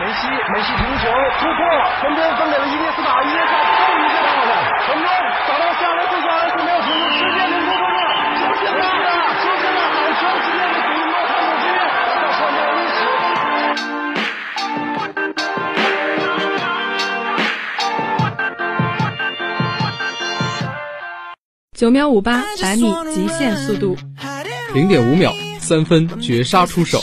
梅西，梅西停球突破，分边分给了伊涅斯塔，伊涅斯塔又一个大的传中，找到下来，接下来是没有停住，世界名球中了，出现了，出现了，好长时间的古诺汉姆基，他创造了历史。九秒五八百米极限速度，零点五秒三分绝杀出手，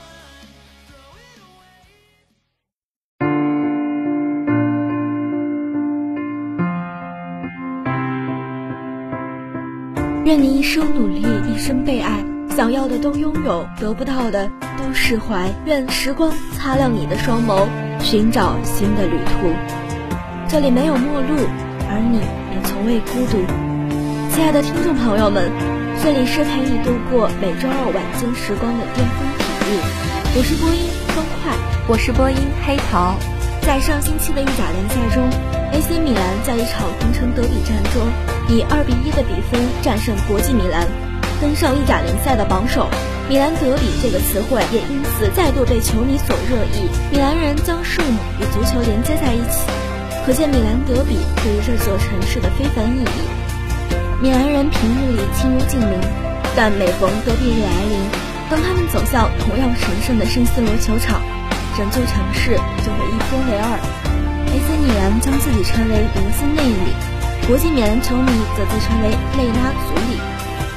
愿你一生努力，一生被爱，想要的都拥有，得不到的都释怀。愿时光擦亮你的双眸，寻找新的旅途。这里没有陌路，而你也从未孤独。亲爱的听众朋友们，这里是陪你度过每周二晚间时光的巅峰体育，我是播音方块，我是播音黑桃。在上星期的意甲联赛中，AC 米兰在一场同城德比战中，以二比一的比分战胜国际米兰，登上意甲联赛的榜首。米兰德比这个词汇也因此再度被球迷所热议。米兰人将圣母与足球连接在一起，可见米兰德比对于这座城市的非凡意义。米兰人平日里亲如近邻，但每逢德比日来临，当他们走向同样神圣的圣斯罗球场，整座城市就会一分为二。AC 米兰将自己称为罗斯内里，国际米兰球迷则自称为内拉祖里。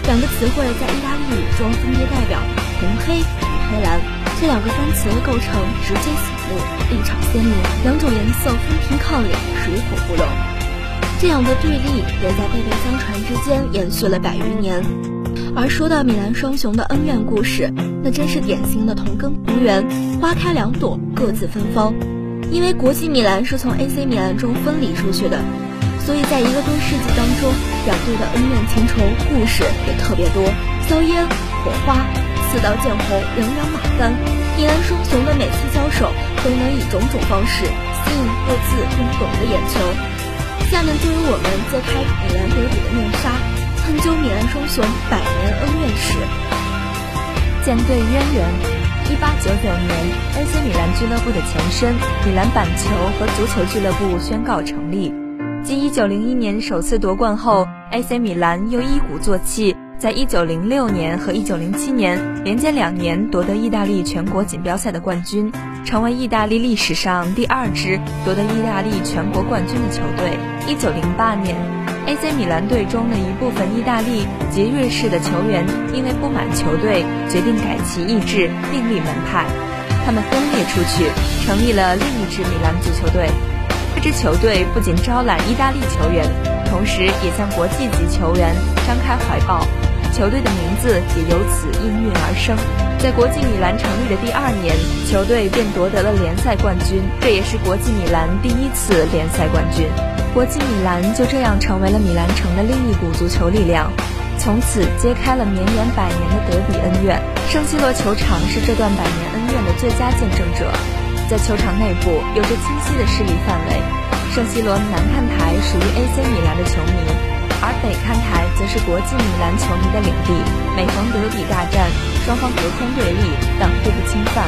两个词汇在意大利语中分别代表红黑与黑蓝，这两个单词的构成直接醒目，立场鲜明，两种颜色分庭抗礼，水火不容。这样的对立也在辈辈相传之间延续了百余年。而说到米兰双雄的恩怨故事，那真是典型的同根同源，花开两朵，各自芬芳。因为国际米兰是从 AC 米兰中分离出去的，所以在一个多世纪当中，两队的恩怨情仇故事也特别多，硝烟、火花、刺刀见红，人仰马翻。米兰双雄的每次交手，都能以种种方式吸引各自不同的眼球。下面就由我们揭开米兰德比的面纱，探究米兰双雄百年恩怨史。舰队渊源：一八九九年，AC 米兰俱乐部的前身米兰板球和足球俱乐部宣告成立。继一九零一年首次夺冠后，AC 米兰又一鼓作气，在一九零六年和一九零七年连接两年夺得意大利全国锦标赛的冠军，成为意大利历史上第二支夺得意大利全国冠军的球队。一九零八年，AC 米兰队中的一部分意大利及瑞士的球员因为不满球队，决定改其意志，另立门派。他们分裂出去，成立了另一支米兰足球队。支球队不仅招揽意大利球员，同时也向国际级球员张开怀抱。球队的名字也由此应运而生。在国际米兰成立的第二年，球队便夺得了联赛冠军，这也是国际米兰第一次联赛冠军。国际米兰就这样成为了米兰城的另一股足球力量，从此揭开了绵延百年的德比恩怨。圣西罗球场是这段百年恩怨的最佳见证者。在球场内部有着清晰的势力范围，圣西罗南看台属于 AC 米兰的球迷，而北看台则是国际米兰球迷的领地。每逢德比大战，双方隔空对立，但互不侵犯。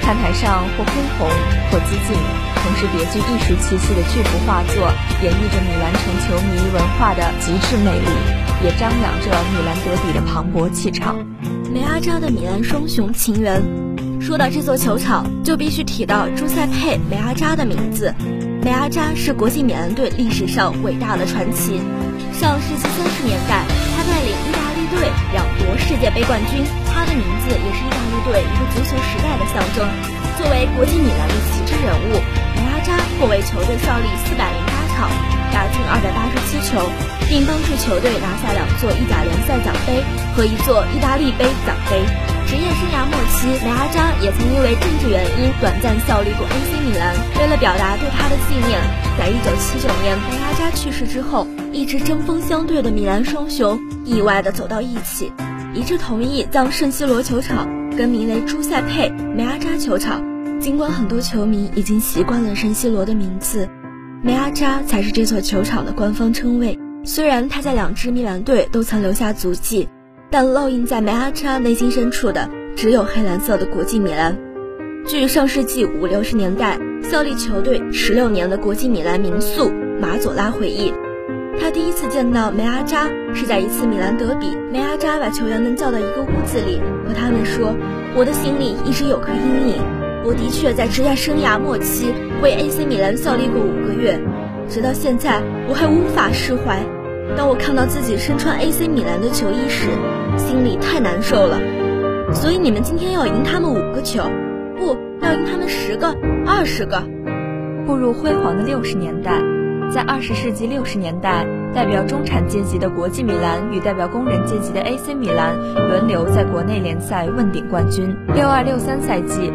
看台上或恢宏或激进，同时别具艺术气息的巨幅画作，演绎着米兰城球迷文化的极致魅力，也张扬着米兰德比的磅礴气场。梅阿扎的米兰双雄情缘。说到这座球场，就必须提到朱塞佩·梅阿扎的名字。梅阿扎是国际米兰队历史上伟大的传奇。上世纪三十年代，他带领意大利队两夺世界杯冠军。他的名字也是意大利队一个足球时代的象征。作为国际米兰的旗帜人物，梅阿扎共为球队效力四百零八场，打进二百八十七球，并帮助球队拿下两座意甲联赛奖杯和一座意大利杯奖杯。职业生涯末期，梅阿扎也曾因为政治原因短暂效力过 AC 米兰。为了表达对他的纪念，在1979年梅阿扎去世之后，一直针锋相对的米兰双雄意外地走到一起，一致同意将圣西罗球场更名为朱塞佩·梅阿扎球场。尽管很多球迷已经习惯了圣西罗的名字，梅阿扎才是这座球场的官方称谓。虽然他在两支米兰队都曾留下足迹。但烙印在梅阿扎内心深处的只有黑蓝色的国际米兰。据上世纪五六十年代效力球队十六年的国际米兰名宿马佐拉回忆，他第一次见到梅阿扎是在一次米兰德比。梅阿扎把球员们叫到一个屋子里，和他们说：“我的心里一直有颗阴影。我的确在职业生涯末期为 AC 米兰效力过五个月，直到现在我还无法释怀。”当我看到自己身穿 AC 米兰的球衣时，心里太难受了。所以你们今天要赢他们五个球，不要赢他们十个、二十个。步入辉煌的六十年代，在二十世纪六十年代，代表中产阶级的国际米兰与代表工人阶级的 AC 米兰轮流在国内联赛问鼎冠军。六二六三赛季。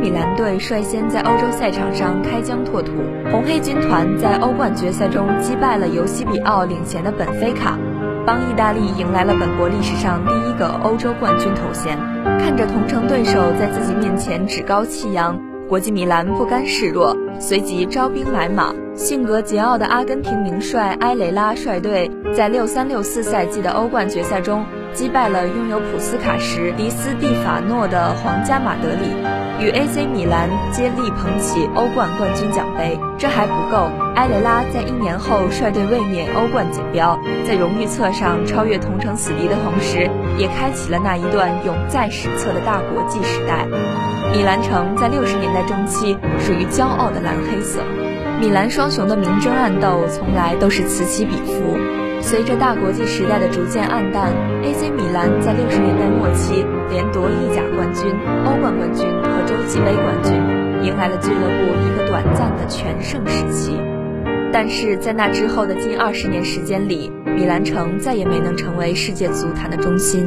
米兰队率先在欧洲赛场上开疆拓土，红黑军团在欧冠决赛中击败了由西比奥领衔的本菲卡，帮意大利迎来了本国历史上第一个欧洲冠军头衔。看着同城对手在自己面前趾高气扬，国际米兰不甘示弱，随即招兵买马。性格桀骜的阿根廷名帅埃雷拉率队在六三六四赛季的欧冠决赛中。击败了拥有普斯卡什、迪斯蒂法诺的皇家马德里，与 AC 米兰接力捧起欧冠冠军奖杯。这还不够，埃雷拉在一年后率队卫冕欧冠锦标，在荣誉册上超越同城死敌的同时，也开启了那一段永在史册的大国际时代。米兰城在六十年代中期属于骄傲的蓝黑色，米兰双雄的明争暗斗从来都是此起彼伏。随着大国际时代的逐渐暗淡，AC 米兰在六十年代末期连夺意甲冠军、欧冠冠军洲际杯冠军，迎来了俱乐部一个短暂的全盛时期。但是在那之后的近二十年时间里，米兰城再也没能成为世界足坛的中心。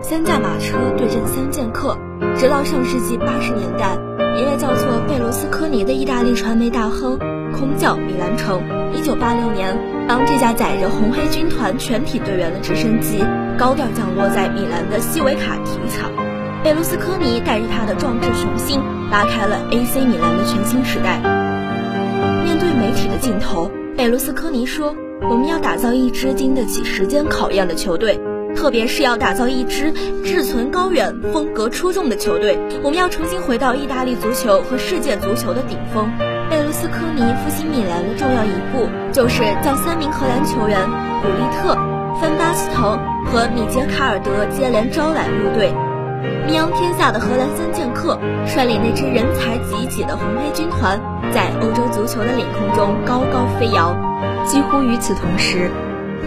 三驾马车对阵三剑客，直到上世纪八十年代，一位叫做贝罗斯科尼的意大利传媒大亨空降米兰城。一九八六年。当这架载着红黑军团全体队员的直升机高调降落在米兰的西维卡体育场，贝卢斯科尼带着他的壮志雄心，拉开了 AC 米兰的全新时代。面对媒体的镜头，贝卢斯科尼说：“我们要打造一支经得起时间考验的球队，特别是要打造一支志存高远、风格出众的球队。我们要重新回到意大利足球和世界足球的顶峰。”贝卢斯科尼复兴米兰的重要一步，就是将三名荷兰球员古利特、范巴斯滕和米杰卡尔德接连招揽入队。名扬天下的荷兰三剑客率领那支人才济济的红黑军团，在欧洲足球的领空中高高飞扬。几乎与此同时，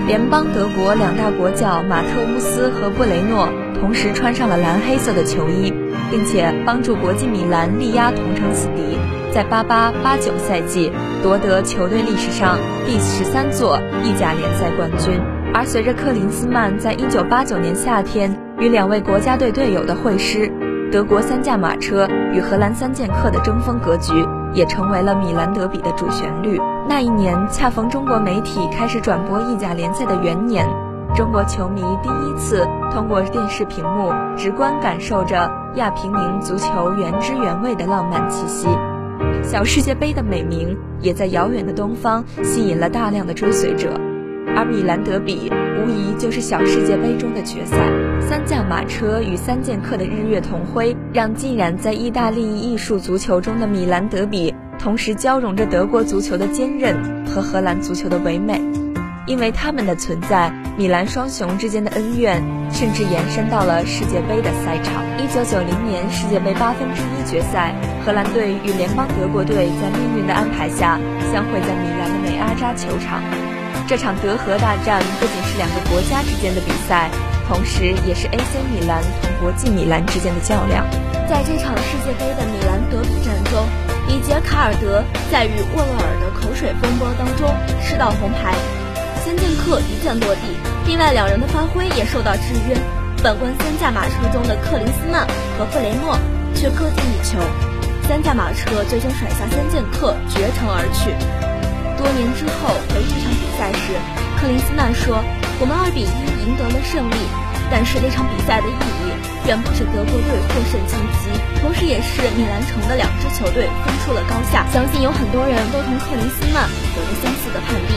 联邦德国两大国脚马特乌斯和布雷诺同时穿上了蓝黑色的球衣，并且帮助国际米兰力压同城死敌。在八八八九赛季夺得球队历史上第十三座意甲联赛冠军，而随着克林斯曼在一九八九年夏天与两位国家队队友的会师，德国三驾马车与荷兰三剑客的争锋格局也成为了米兰德比的主旋律。那一年恰逢中国媒体开始转播意甲联赛的元年，中国球迷第一次通过电视屏幕直观感受着亚平宁足球原汁原味的浪漫气息。小世界杯的美名也在遥远的东方吸引了大量的追随者，而米兰德比无疑就是小世界杯中的决赛。三驾马车与三剑客的日月同辉，让浸染在意大利艺术足球中的米兰德比，同时交融着德国足球的坚韧和荷兰足球的唯美。因为他们的存在，米兰双雄之间的恩怨甚至延伸到了世界杯的赛场。一九九零年世界杯八分之一决赛，荷兰队与联邦德国队在命运的安排下相会在米兰的美阿扎球场。这场德荷大战不仅是两个国家之间的比赛，同时也是 AC 米兰同国际米兰之间的较量。在这场世界杯的米兰德比战中，里杰卡尔德在与沃洛尔的口水风波当中吃到红牌。三剑客一剑落地，另外两人的发挥也受到制约。反观三驾马车中的克林斯曼和弗雷默却各进一球，三驾马车最终甩下三剑客绝尘而去。多年之后回忆这场比赛时，克林斯曼说：“我们二比一赢得了胜利，但是那场比赛的意义远不止德国队获胜晋级，同时也是米兰城的两支球队分出了高下。相信有很多人都同克林斯曼有着相似的判定。”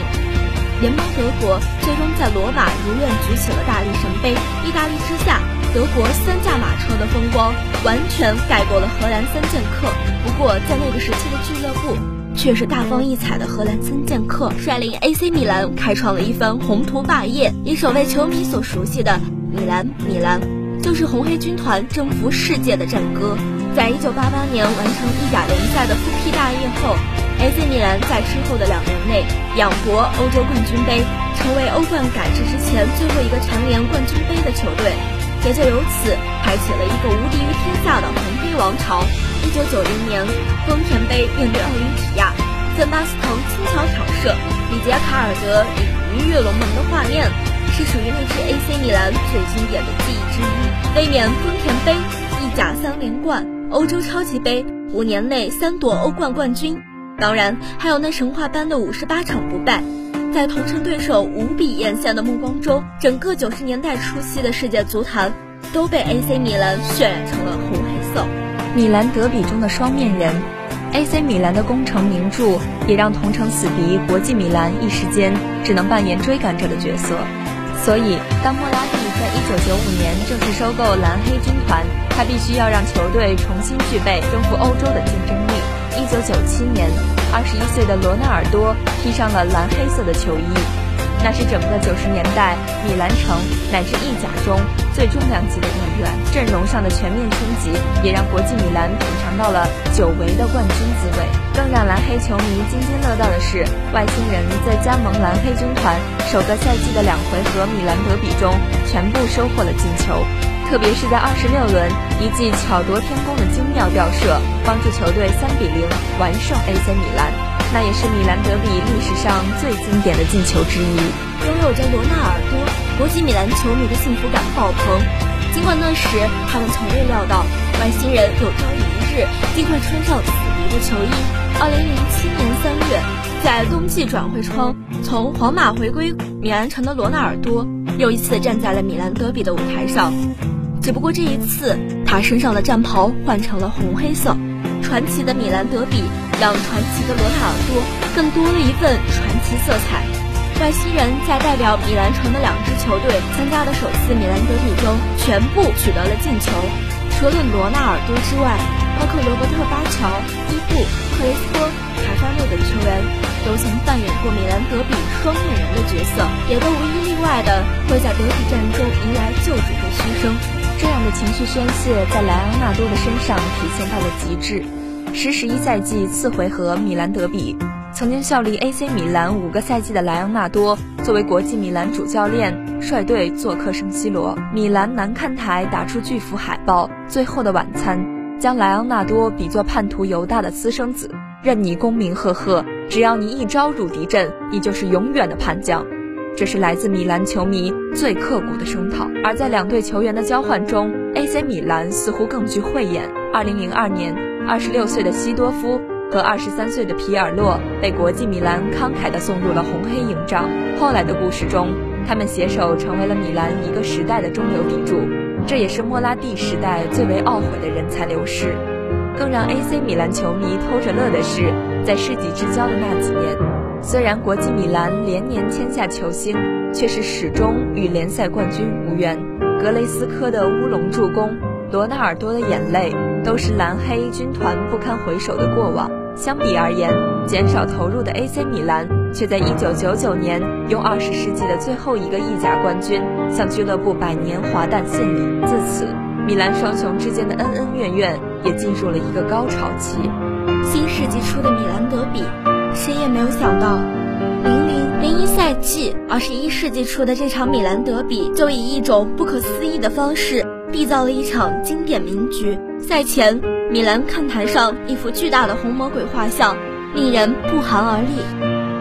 联邦德国最终在罗马如愿举起了大力神杯。意大利之下，德国三驾马车的风光完全盖过了荷兰三剑客。不过，在那个时期的俱乐部，却是大放异彩的荷兰三剑客率领 AC 米兰开创了一番宏图霸业。一首为球迷所熟悉的《米兰，米兰》，就是红黑军团征服世界的战歌。在一九八八年完成意甲联赛的复辟大业后。AC 米兰在之后的两年内仰夺欧洲冠军杯，成为欧冠改制之前最后一个蝉联冠军杯的球队，也就由此开启了一个无敌于天下的红黑王朝。一九九零年丰田杯面对奥林匹亚，在巴斯滕轻巧挑射，里杰卡尔德鲤鱼跃龙门的画面，是属于那支 AC 米兰最经典的记忆之一。卫冕丰田杯、意甲三连冠、欧洲超级杯，五年内三夺欧冠冠军。当然，还有那神话般的五十八场不败，在同城对手无比艳羡的目光中，整个九十年代初期的世界足坛都被 AC 米兰渲染成了红黑色。米兰德比中的双面人，AC 米兰的功成名著，也让同城死敌国际米兰一时间只能扮演追赶者的角色。所以，当莫拉蒂在一九九五年正式收购蓝黑军团，他必须要让球队重新具备征服欧洲的竞争力。一九九七年，二十一岁的罗纳尔多披上了蓝黑色的球衣，那是整个九十年代米兰城乃至意甲中最重量级的一员。阵容上的全面升级，也让国际米兰品尝到了久违的冠军滋味。更让蓝黑球迷津津乐道的是，外星人在加盟蓝黑军团首个赛季的两回合米兰德比中，全部收获了进球。特别是在二十六轮一记巧夺天工的精妙吊射，帮助球队三比零完胜 AC 米兰，那也是米兰德比历史上最经典的进球之一。拥有着罗纳尔多，国际米兰球迷的幸福感爆棚。尽管那时他们从未料到外星人有朝一日竟会穿上死敌的球衣。二零零七年三月，在冬季转会窗从皇马回归米兰城的罗纳尔多，又一次站在了米兰德比的舞台上。只不过这一次，他身上的战袍换成了红黑色。传奇的米兰德比让传奇的罗纳尔多更多了一份传奇色彩。外星人在代表米兰城的两支球队参加的首次米兰德比中，全部取得了进球。除了罗纳尔多之外，包括罗伯特巴乔、伊布、克雷斯托、卡扎诺等球员，都曾扮演过米兰德比双面人的角色，也都无一例外的会在德比战中迎来救主的嘘声。这样的情绪宣泄在莱昂纳多的身上体现到了极致。十十一赛季次回合米兰德比，曾经效力 AC 米兰五个赛季的莱昂纳多，作为国际米兰主教练，率队做客圣西罗。米兰南看台打出巨幅海报，《最后的晚餐》将莱昂纳多比作叛徒犹大的私生子，任你功名赫赫，只要你一招入敌阵，你就是永远的叛将。这是来自米兰球迷最刻骨的声讨，而在两队球员的交换中，AC 米兰似乎更具慧眼。二零零二年，二十六岁的西多夫和二十三岁的皮尔洛被国际米兰慷慨地送入了红黑营帐。后来的故事中，他们携手成为了米兰一个时代的中流砥柱。这也是莫拉蒂时代最为懊悔的人才流失。更让 AC 米兰球迷偷着乐的是，在世纪之交的那几年。虽然国际米兰连年签下球星，却是始终与联赛冠军无缘。格雷斯科的乌龙助攻，罗纳尔多的眼泪，都是蓝黑军团不堪回首的过往。相比而言，减少投入的 AC 米兰，却在1999年用二十世纪的最后一个意甲冠军，向俱乐部百年华诞献礼。自此，米兰双雄之间的恩恩怨怨也进入了一个高潮期。新世纪初的米兰德比。谁也没有想到，零零零一赛季，二十一世纪初的这场米兰德比，就以一种不可思议的方式缔造了一场经典名局。赛前，米兰看台上一幅巨大的红魔鬼画像，令人不寒而栗；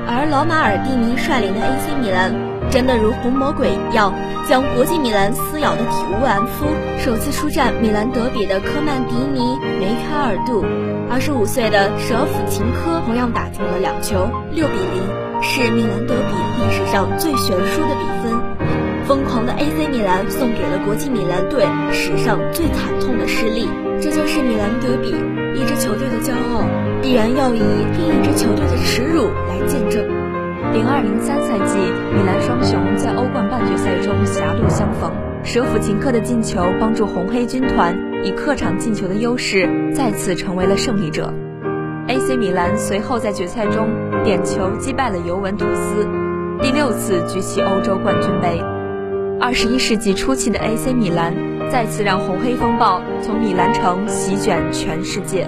而老马尔蒂尼率领的 AC 米兰，真的如红魔鬼一样，将国际米兰撕咬的体无完肤。首次出战米兰德比的科曼迪尼、梅开二度，二十五岁的舍甫琴科同样打进了两球，六比零，是米兰德比历史上最悬殊的比分。疯狂的 AC 米兰送给了国际米兰队史上最惨痛的失利。这就是米兰德比，一支球队的骄傲，必然要以另一支球队的耻辱来见证。零二零三赛季，米兰双雄在欧冠半决赛中狭路相逢，舍甫琴科的进球帮助红黑军团以客场进球的优势再次成为了胜利者。AC 米兰随后在决赛中点球击败了尤文图斯，第六次举起欧洲冠军杯。二十一世纪初期的 AC 米兰再次让红黑风暴从米兰城席卷全世界。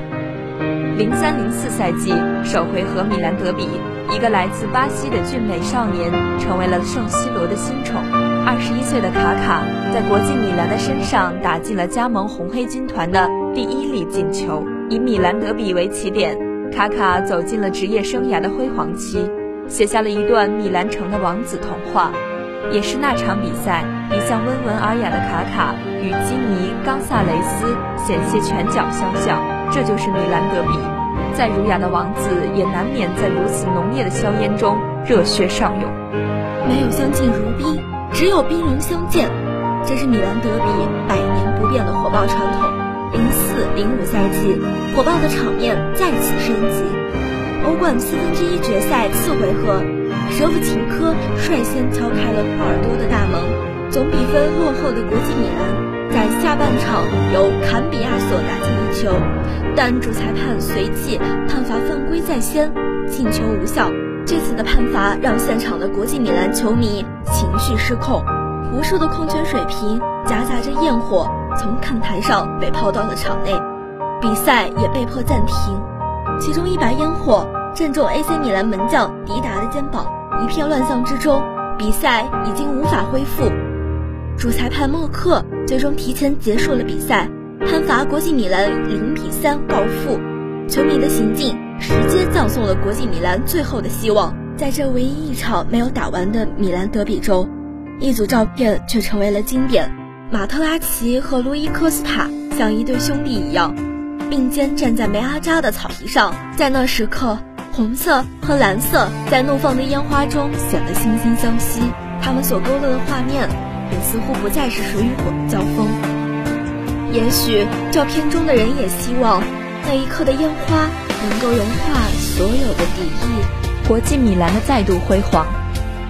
零三零四赛季首回合米兰德比。一个来自巴西的俊美少年成为了圣西罗的新宠。二十一岁的卡卡在国际米兰的身上打进了加盟红黑军团的第一粒进球。以米兰德比为起点，卡卡走进了职业生涯的辉煌期，写下了一段米兰城的王子童话。也是那场比赛，一向温文尔雅的卡卡与基尼·冈萨雷斯险些拳脚相向。这就是米兰德比。再儒雅的王子，也难免在如此浓烈的硝烟中热血上涌。没有相敬如宾，只有兵戎相见，这是米兰德比百年不变的火爆传统。零四零五赛季，火爆的场面再次升级。欧冠四分之一决赛次回合，舍甫琴科率先敲开了波尔多的大门。总比分落后的国际米兰，在下半场由坎比亚索打进一球。但主裁判随即判罚犯规在先，进球无效。这次的判罚让现场的国际米兰球迷情绪失控，无数的矿泉水瓶夹杂着焰火从看台上被抛到了场内，比赛也被迫暂停。其中一把烟火正中 AC 米兰门将迪达的肩膀，一片乱象之中，比赛已经无法恢复。主裁判默克最终提前结束了比赛。判罚国际米兰零比三告负，球迷的行径直接葬送了国际米兰最后的希望。在这唯一一场没有打完的米兰德比中，一组照片却成为了经典：马特拉齐和路易科斯塔像一对兄弟一样，并肩站在梅阿扎的草皮上。在那时刻，红色和蓝色在怒放的烟花中显得惺惺相惜，他们所勾勒的画面也似乎不再是水与火的交锋。也许照片中的人也希望那一刻的烟花能够融化所有的敌意。国际米兰的再度辉煌。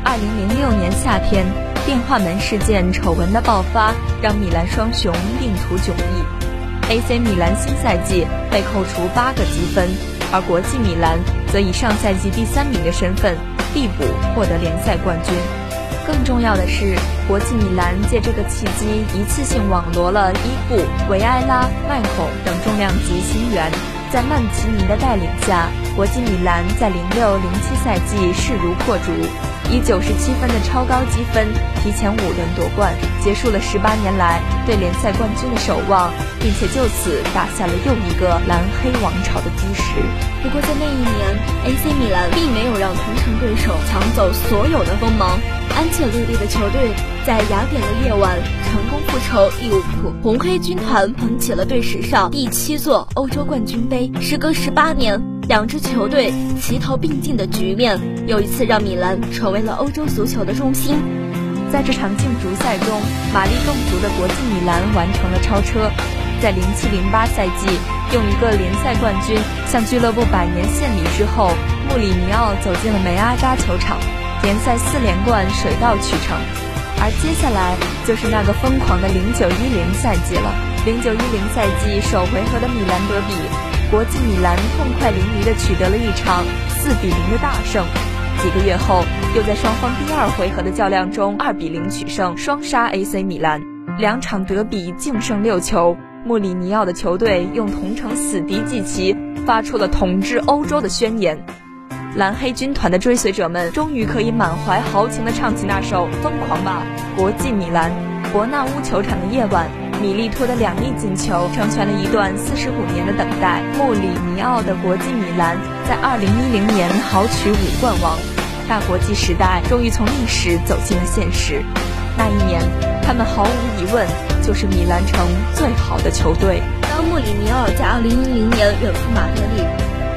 二零零六年夏天，电话门事件丑闻的爆发让米兰双雄命途迥异。AC 米兰新赛季被扣除八个积分，而国际米兰则以上赛季第三名的身份递补获得联赛冠军。更重要的是，国际米兰借这个契机，一次性网罗了伊布、维埃拉、麦孔等重量级新援。在曼奇尼的带领下，国际米兰在零六零七赛季势如破竹，以九十七分的超高积分提前五轮夺冠，结束了十八年来对联赛冠军的守望，并且就此打下了又一个蓝黑王朝的基石。不过在那一年，AC 米兰并没有让同城对手抢走所有的锋芒。安切洛蒂的球队在雅典的夜晚成功复仇利物浦，红黑军团捧起了队史上第七座欧洲冠军杯。时隔十八年，两支球队齐头并进的局面又一次让米兰成为了欧洲足球的中心。在这场竞逐赛中，马力更足的国际米兰完成了超车，在零七零八赛季用一个联赛冠军向俱乐部百年献礼之后，穆里尼奥走进了梅阿扎球场。联赛四连冠水到渠成，而接下来就是那个疯狂的零九一零赛季了。零九一零赛季首回合的米兰德比，国际米兰痛快淋漓地取得了一场四比零的大胜。几个月后，又在双方第二回合的较量中二比零取胜，双杀 AC 米兰。两场德比净胜六球，穆里尼奥的球队用同城死敌祭旗，发出了统治欧洲的宣言。蓝黑军团的追随者们终于可以满怀豪情地唱起那首《疯狂吧，国际米兰》。伯纳乌球场的夜晚，米利托的两粒进球成全了一段四十五年的等待。穆里尼奥的国际米兰在二零一零年豪取五冠王，大国际时代终于从历史走进了现实。那一年，他们毫无疑问就是米兰城最好的球队。当穆里尼奥在2010年远赴马德里，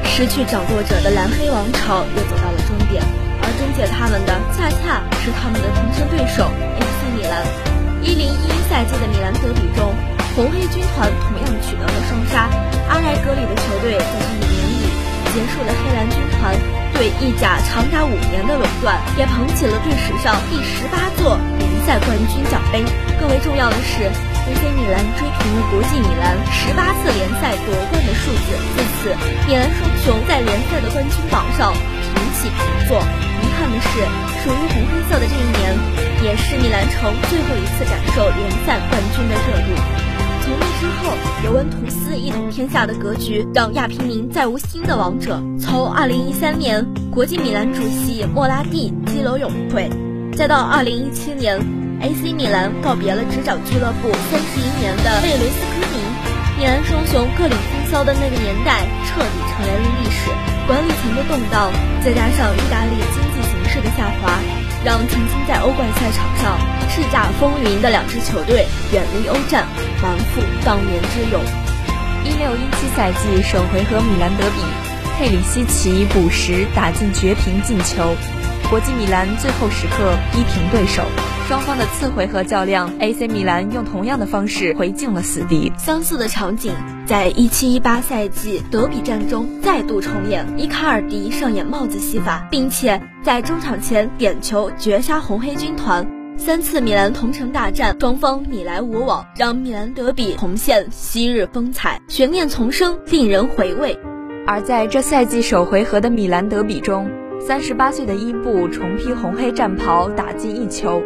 失去掌舵者的蓝黑王朝又走到了终点，而终结他们的恰恰是他们的同城对手 AC 米兰。1011赛季的米兰德比中，红黑军团同样取得了双杀。阿莱格里的球队在这一年里结束了黑蓝军团对意甲长达五年的垄断，也捧起了队史上第十八座。联赛冠军奖杯。更为重要的是，AC 米兰追平了国际米兰十八次联赛夺冠的数字。自此，米兰双雄在联赛的冠军榜上平起平坐。遗憾的是，属于红黑色的这一年，也是米兰城最后一次感受联赛冠军的热度。从那之后，尤文图斯一统天下的格局让亚平宁再无新的王者。从2013年，国际米兰主席莫拉蒂激流勇退，再到2017年。AC 米兰告别了执掌俱乐部三十一年的贝雷斯科尼，米兰双雄各领风骚的那个年代彻底成为了历史。管理层的动荡，再加上意大利经济形势的下滑，让曾经在欧冠赛场上叱咤风云的两支球队远离欧战，完负当年之勇。一六一七赛季首回合米兰德比，佩里西奇补时打进绝平进球，国际米兰最后时刻逼平对手。双方的次回合较量，AC 米兰用同样的方式回敬了死敌。相似的场景在一七一八赛季德比战中再度重演，伊卡尔迪上演帽子戏法，并且在中场前点球绝杀红黑军团。三次米兰同城大战，双方你来我往，让米兰德比重现昔日风采，悬念丛生，令人回味。而在这赛季首回合的米兰德比中，三十八岁的伊布重披红黑战袍，打进一球。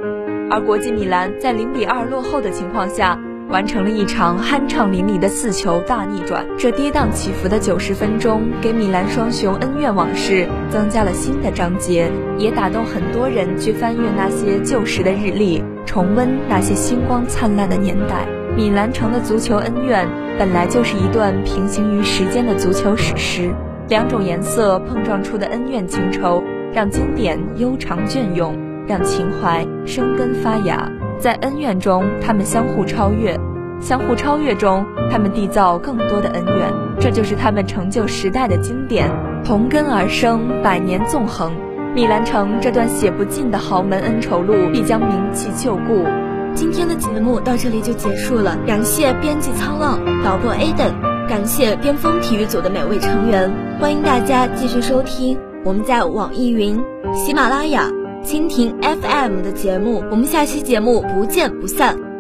而国际米兰在零比二落后的情况下，完成了一场酣畅淋漓的四球大逆转。这跌宕起伏的九十分钟，给米兰双雄恩怨往事增加了新的章节，也打动很多人去翻阅那些旧时的日历，重温那些星光灿烂的年代。米兰城的足球恩怨本来就是一段平行于时间的足球史诗，两种颜色碰撞出的恩怨情仇，让经典悠长隽永。让情怀生根发芽，在恩怨中，他们相互超越；相互超越中，他们缔造更多的恩怨。这就是他们成就时代的经典，同根而生，百年纵横。米兰城这段写不尽的豪门恩仇录，必将铭记旧故。今天的节目到这里就结束了，感谢编辑沧浪，导播 Aden，感谢巅峰体育组的每位成员，欢迎大家继续收听我们在网易云、喜马拉雅。蜻蜓 FM 的节目，我们下期节目不见不散。